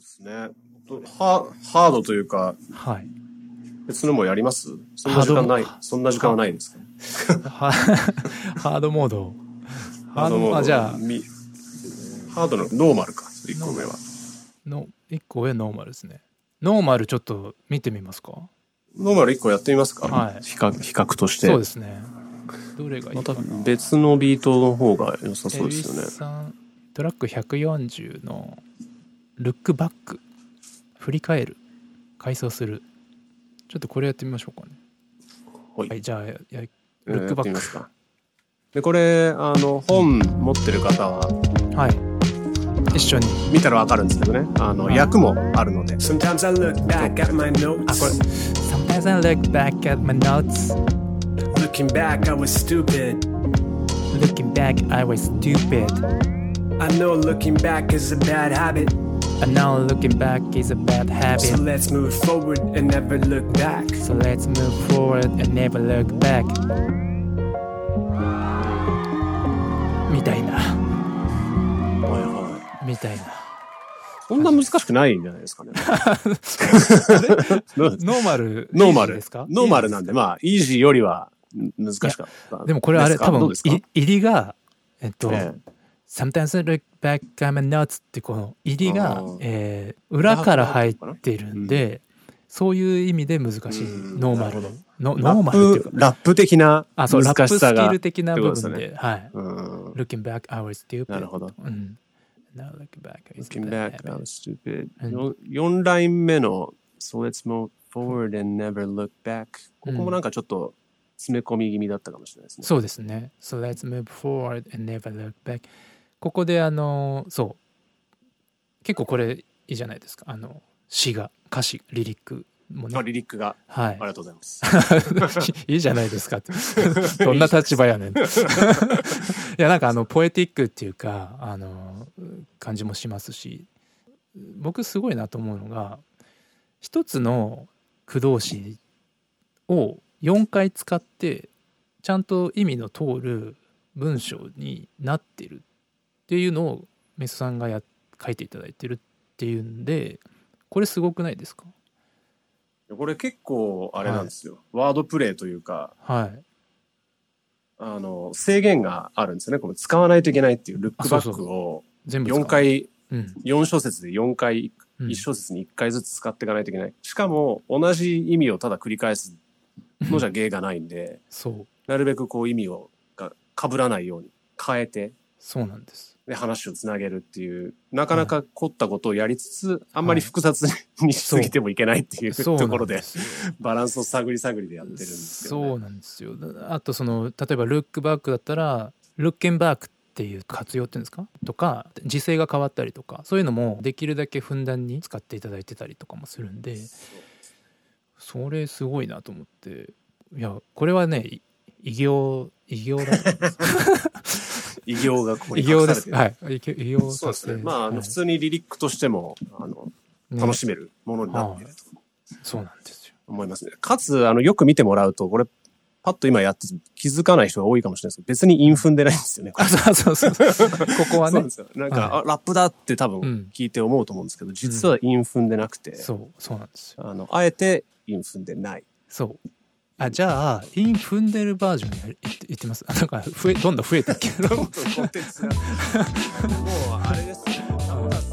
ですね。ハハードというか、はい。別のもやります？そんな時間ないそんな時間はないですか？は ハードモード。ハードモードあ、じゃあ、みハードのノーマルか、1個目は。の、1個上ノーマルですね。ノーマルちょっと見てみますか？ノーマル1個やってみますか？はい比較、比較として。そうですね。どれがいいまたかな。別のビートの方が良さそうですよねトラック140のルックバック振り返る回想するちょっとこれやってみましょうかねはいはいじゃあやルックバック。で、これ、あの、本持ってる方は、はい一緒に見たらわかるんですけどね。あの、はい役もあるので。Sometimes I look back at my あ notes. これ Sometimes I look back at my notes Looking back, I was stupid. Looking back I was stupid I know looking back is a bad habit. And now looking back is a bad So habit let's move forward and never look back. So let's move forward and never look back みたいなはいはい。みたいなそんな難しくないんじゃないですかね。ノーマルノーマルですかノーマルなんで、まあ、イージーよりはん難しかった。でもこれあれ多分入りがえっと、え Sometimes I look back my notes ってこの入りがえー裏から入ってるんで、そういう意味で難しいうんノーマルのラノーマルっていうかップ、ラップ的なあそうラッ難しさがプスキル。的な部分でですはいうん。Looking back I was stupid なるほど。うん、Now looking back is a Looking back, I was stupid. うん4ライン目の So let's move forward and never look back. ここもなんかちょっと詰め込み気味だったかもしれないですね。そうですね So let's move forward and never look back ここであのそう。結構これいいじゃないですか。あの詩が歌詞リリックもあねリリックが。はい。ありがとうございます。いいじゃないですか。っ てどんな立場やねん。いやなんかあのポエティックっていうかあの感じもしますし僕すごいなと思うのが一つの駆動詞を4回使ってちゃんと意味の通る文章になってるっていうのをメスさんがや書いていただいてるっていうんでこれすごくないですか？これ結構あれなんですよ。ワードプレイというか、はい。あの、制限があるんですよね。この使わないといけないっていうルックバックを全部使う4回、うん。4小節で4回、うん。1小節に1回ずつ使っていかないといけない。しかも同じ意味をただ繰り返すのじゃ芸がないんで、そう。なるべくこう意味をが被らないように変えて、そうなんですで話をつなげるっていう、なかなか凝ったことをやりつつ、あんまり複雑にしすぎてもいけないっていうそうところで、バランスを探り探りでやってるんですけど、ね。そうなんですよ。あとその例えば「ルックバック」だったら「ルッケンバック」っていう活用っていうんですか？とか時勢が変わったりとかそういうのもできるだけふんだんに使っていただいてたりとかもするんでそれすごいなと思って。いやこれはねい偉業偉業だと思います 偉業がここに偉業で隠されてる。すはい偉業そうですね。まあ、あのはい普通にリリックとしても、あの、ね楽しめるものになっているとそうなんですよ思いますね。かつ、あの、よく見てもらうと、これ、パッと今やってて気づかない人が多いかもしれないですけど、別に韻踏んでないんですよね。そうそうそうここはねそうなんですよ。なんか、はあ、ラップだって多分うん聞いて思うと思うんですけど、実は韻踏んでなくて、そうそうなんですよあの、あえて韻踏んでない。そう。あじゃあイン踏んでるバージョンや言ってます？なんか増えどんどん増えてるけど。もうあれです